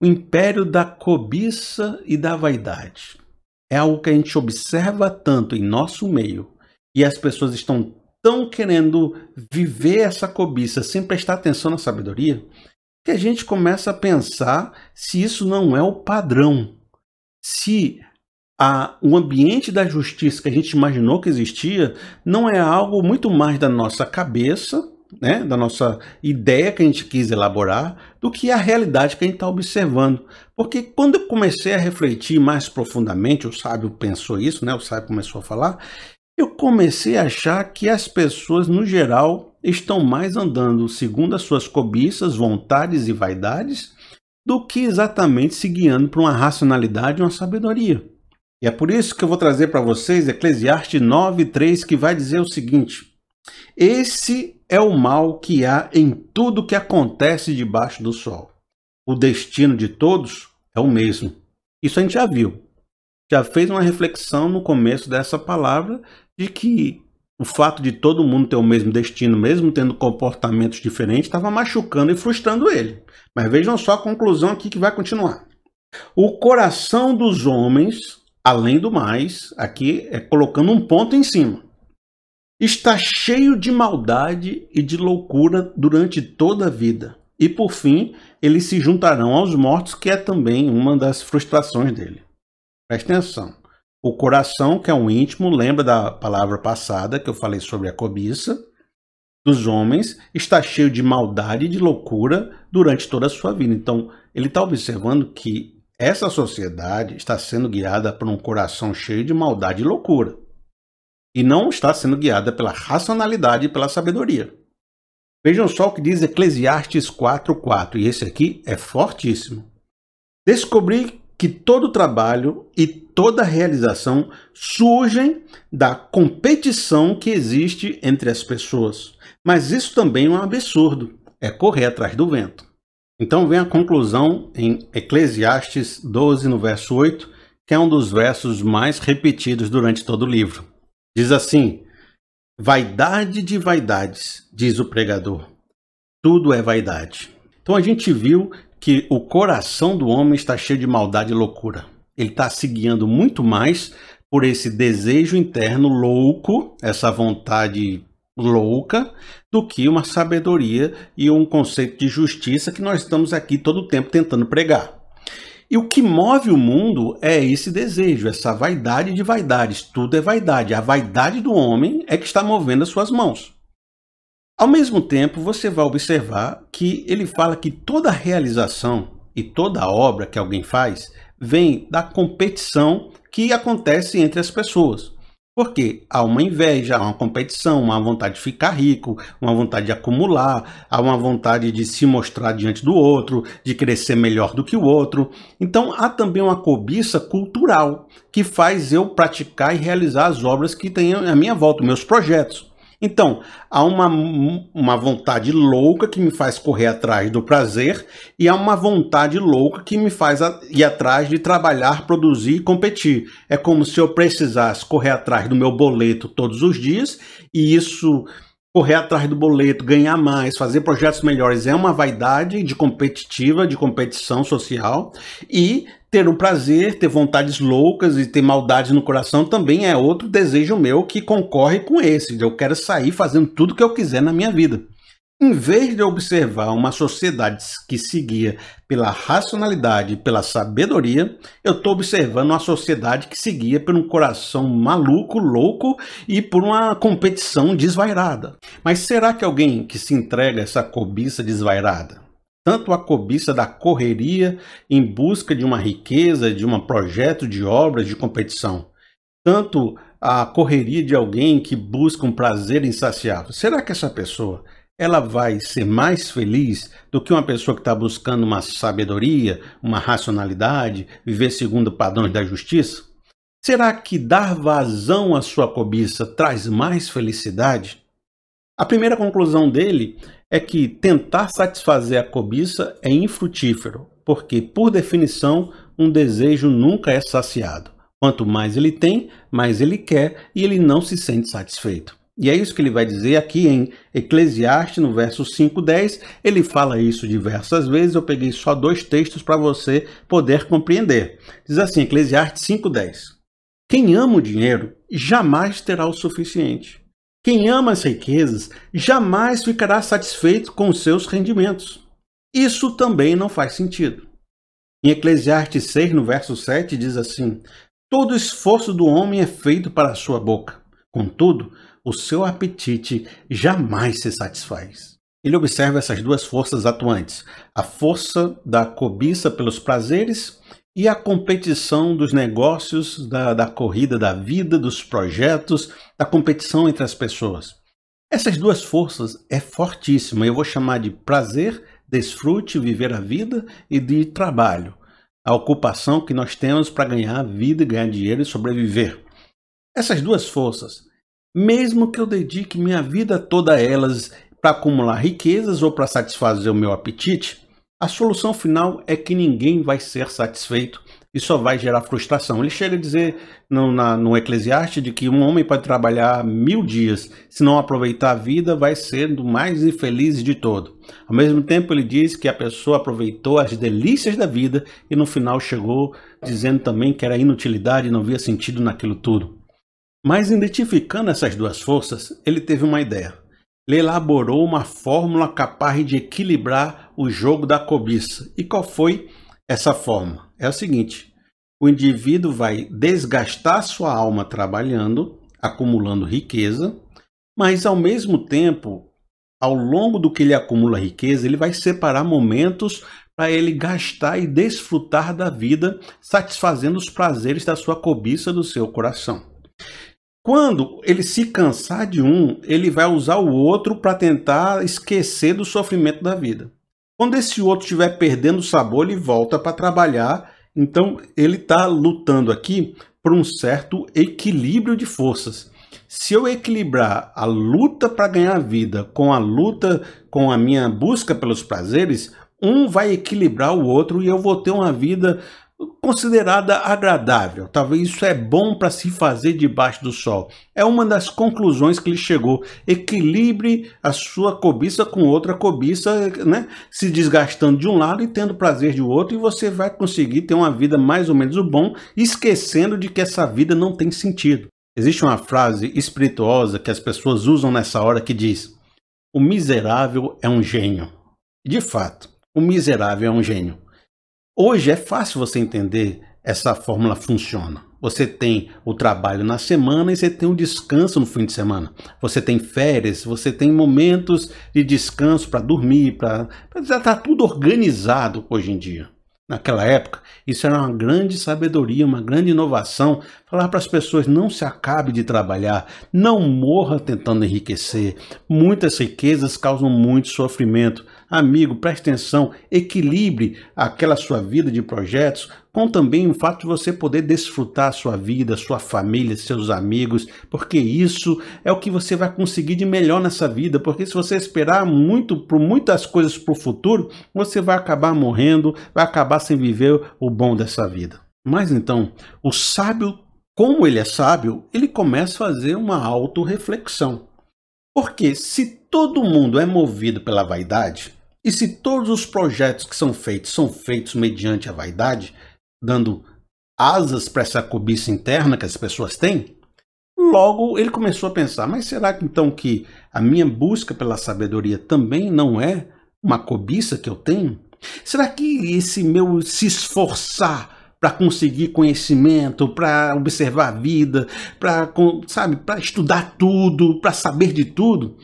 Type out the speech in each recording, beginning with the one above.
o império da cobiça e da vaidade. É algo que a gente observa tanto em nosso meio e as pessoas estão tão querendo viver essa cobiça sem prestar atenção na sabedoria que a gente começa a pensar se isso não é o padrão. Se a, o ambiente da justiça que a gente imaginou que existia não é algo muito mais da nossa cabeça né, da nossa ideia que a gente quis elaborar, do que a realidade que a gente está observando. Porque quando eu comecei a refletir mais profundamente, o sábio pensou isso, né, o sábio começou a falar, eu comecei a achar que as pessoas, no geral, estão mais andando segundo as suas cobiças, vontades e vaidades, do que exatamente se guiando para uma racionalidade e uma sabedoria. E é por isso que eu vou trazer para vocês Eclesiastes 9:3, que vai dizer o seguinte: esse é o mal que há em tudo que acontece debaixo do sol. O destino de todos é o mesmo. Isso a gente já viu. Já fez uma reflexão no começo dessa palavra de que o fato de todo mundo ter o mesmo destino, mesmo tendo comportamentos diferentes, estava machucando e frustrando ele. Mas vejam só a conclusão aqui que vai continuar. O coração dos homens, além do mais, aqui é colocando um ponto em cima está cheio de maldade e de loucura durante toda a vida. E por fim, eles se juntarão aos mortos, que é também uma das frustrações dele. Preste atenção. O coração, que é um íntimo, lembra da palavra passada que eu falei sobre a cobiça dos homens, está cheio de maldade e de loucura durante toda a sua vida. Então, ele está observando que essa sociedade está sendo guiada por um coração cheio de maldade e loucura e não está sendo guiada pela racionalidade e pela sabedoria. Vejam só o que diz Eclesiastes 4:4, e esse aqui é fortíssimo. Descobri que todo trabalho e toda realização surgem da competição que existe entre as pessoas. Mas isso também é um absurdo, é correr atrás do vento. Então vem a conclusão em Eclesiastes 12, no verso 8, que é um dos versos mais repetidos durante todo o livro. Diz assim: Vaidade de vaidades, diz o pregador. Tudo é vaidade. Então a gente viu que o coração do homem está cheio de maldade e loucura. Ele está se guiando muito mais por esse desejo interno louco, essa vontade louca, do que uma sabedoria e um conceito de justiça que nós estamos aqui todo o tempo tentando pregar. E o que move o mundo é esse desejo, essa vaidade de vaidades. Tudo é vaidade. A vaidade do homem é que está movendo as suas mãos. Ao mesmo tempo, você vai observar que ele fala que toda realização e toda obra que alguém faz vem da competição que acontece entre as pessoas. Porque há uma inveja, há uma competição, uma vontade de ficar rico, uma vontade de acumular, há uma vontade de se mostrar diante do outro, de crescer melhor do que o outro. Então há também uma cobiça cultural que faz eu praticar e realizar as obras que tenho à minha volta, meus projetos. Então, há uma, uma vontade louca que me faz correr atrás do prazer e há uma vontade louca que me faz ir atrás de trabalhar, produzir e competir. É como se eu precisasse correr atrás do meu boleto todos os dias e isso correr atrás do boleto, ganhar mais, fazer projetos melhores é uma vaidade de competitiva, de competição social e ter um prazer, ter vontades loucas e ter maldade no coração também é outro desejo meu que concorre com esse. Eu quero sair fazendo tudo que eu quiser na minha vida. Em vez de observar uma sociedade que seguia pela racionalidade e pela sabedoria, eu estou observando uma sociedade que seguia por um coração maluco, louco e por uma competição desvairada. Mas será que alguém que se entrega a essa cobiça desvairada, tanto a cobiça da correria em busca de uma riqueza, de um projeto de obras de competição, tanto a correria de alguém que busca um prazer insaciável, será que essa pessoa ela vai ser mais feliz do que uma pessoa que está buscando uma sabedoria, uma racionalidade, viver segundo padrões da justiça? Será que dar vazão à sua cobiça traz mais felicidade? A primeira conclusão dele é que tentar satisfazer a cobiça é infrutífero, porque, por definição, um desejo nunca é saciado. Quanto mais ele tem, mais ele quer e ele não se sente satisfeito. E é isso que ele vai dizer aqui em Eclesiastes, no verso 5:10. Ele fala isso diversas vezes. Eu peguei só dois textos para você poder compreender. Diz assim, Eclesiastes 5:10. Quem ama o dinheiro jamais terá o suficiente. Quem ama as riquezas jamais ficará satisfeito com os seus rendimentos. Isso também não faz sentido. Em Eclesiastes 6, no verso 7, diz assim: Todo esforço do homem é feito para a sua boca. Contudo, o seu apetite jamais se satisfaz. Ele observa essas duas forças atuantes: a força da cobiça pelos prazeres e a competição dos negócios, da, da corrida da vida, dos projetos, da competição entre as pessoas. Essas duas forças é fortíssima. Eu vou chamar de prazer, desfrute, viver a vida e de trabalho, a ocupação que nós temos para ganhar vida, ganhar dinheiro e sobreviver. Essas duas forças mesmo que eu dedique minha vida toda a elas para acumular riquezas ou para satisfazer o meu apetite, a solução final é que ninguém vai ser satisfeito e só vai gerar frustração. Ele chega a dizer no, na, no Eclesiastes de que um homem pode trabalhar mil dias, se não aproveitar a vida, vai ser do mais infeliz de todo. Ao mesmo tempo, ele diz que a pessoa aproveitou as delícias da vida e no final chegou dizendo também que era inutilidade, não via sentido naquilo tudo. Mas identificando essas duas forças, ele teve uma ideia. Ele elaborou uma fórmula capaz de equilibrar o jogo da cobiça. E qual foi essa fórmula? É o seguinte: o indivíduo vai desgastar sua alma trabalhando, acumulando riqueza, mas ao mesmo tempo, ao longo do que ele acumula riqueza, ele vai separar momentos para ele gastar e desfrutar da vida, satisfazendo os prazeres da sua cobiça do seu coração. Quando ele se cansar de um, ele vai usar o outro para tentar esquecer do sofrimento da vida. Quando esse outro estiver perdendo o sabor, ele volta para trabalhar. Então, ele está lutando aqui por um certo equilíbrio de forças. Se eu equilibrar a luta para ganhar vida com a luta com a minha busca pelos prazeres, um vai equilibrar o outro e eu vou ter uma vida considerada agradável. Talvez isso é bom para se fazer debaixo do sol. É uma das conclusões que ele chegou. Equilibre a sua cobiça com outra cobiça, né? se desgastando de um lado e tendo prazer de outro, e você vai conseguir ter uma vida mais ou menos o bom, esquecendo de que essa vida não tem sentido. Existe uma frase espirituosa que as pessoas usam nessa hora que diz: O miserável é um gênio. De fato, o miserável é um gênio. Hoje é fácil você entender essa fórmula funciona. Você tem o trabalho na semana e você tem o descanso no fim de semana. Você tem férias, você tem momentos de descanso para dormir, para já tá tudo organizado hoje em dia. Naquela época, isso era uma grande sabedoria, uma grande inovação. Falar para as pessoas: não se acabe de trabalhar, não morra tentando enriquecer. Muitas riquezas causam muito sofrimento. Amigo, preste atenção, equilibre aquela sua vida de projetos com também o fato de você poder desfrutar sua vida, sua família, seus amigos, porque isso é o que você vai conseguir de melhor nessa vida, porque se você esperar muito por muitas coisas para o futuro, você vai acabar morrendo, vai acabar sem viver o bom dessa vida. Mas então, o sábio, como ele é sábio, ele começa a fazer uma autorreflexão. Porque se todo mundo é movido pela vaidade, e se todos os projetos que são feitos são feitos mediante a vaidade, dando asas para essa cobiça interna que as pessoas têm, logo ele começou a pensar: mas será que então que a minha busca pela sabedoria também não é uma cobiça que eu tenho? Será que esse meu se esforçar para conseguir conhecimento, para observar a vida, para sabe, para estudar tudo, para saber de tudo,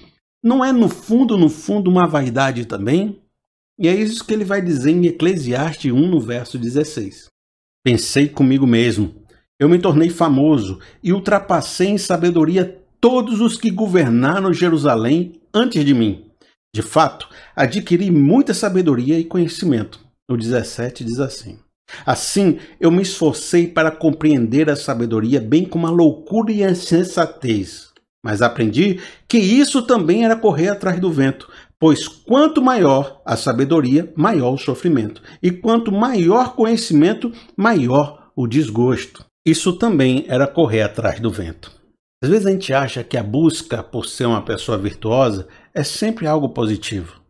não é no fundo, no fundo, uma vaidade também? E é isso que ele vai dizer em Eclesiastes 1, no verso 16. Pensei comigo mesmo, eu me tornei famoso e ultrapassei em sabedoria todos os que governaram Jerusalém antes de mim. De fato, adquiri muita sabedoria e conhecimento. O 17 diz assim: Assim, eu me esforcei para compreender a sabedoria, bem como a loucura e a insensatez. Mas aprendi que isso também era correr atrás do vento, pois quanto maior a sabedoria, maior o sofrimento, e quanto maior conhecimento, maior o desgosto. Isso também era correr atrás do vento. Às vezes a gente acha que a busca por ser uma pessoa virtuosa é sempre algo positivo.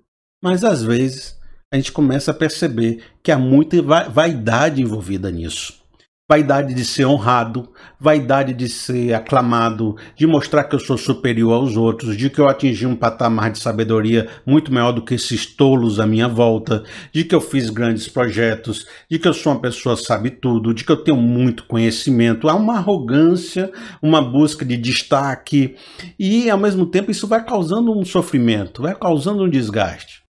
Mas às vezes a gente começa a perceber que há muita vaidade envolvida nisso vaidade de ser honrado, vaidade de ser aclamado, de mostrar que eu sou superior aos outros, de que eu atingi um patamar de sabedoria muito maior do que esses tolos à minha volta, de que eu fiz grandes projetos, de que eu sou uma pessoa sabe tudo, de que eu tenho muito conhecimento. Há uma arrogância, uma busca de destaque e ao mesmo tempo isso vai causando um sofrimento, vai causando um desgaste.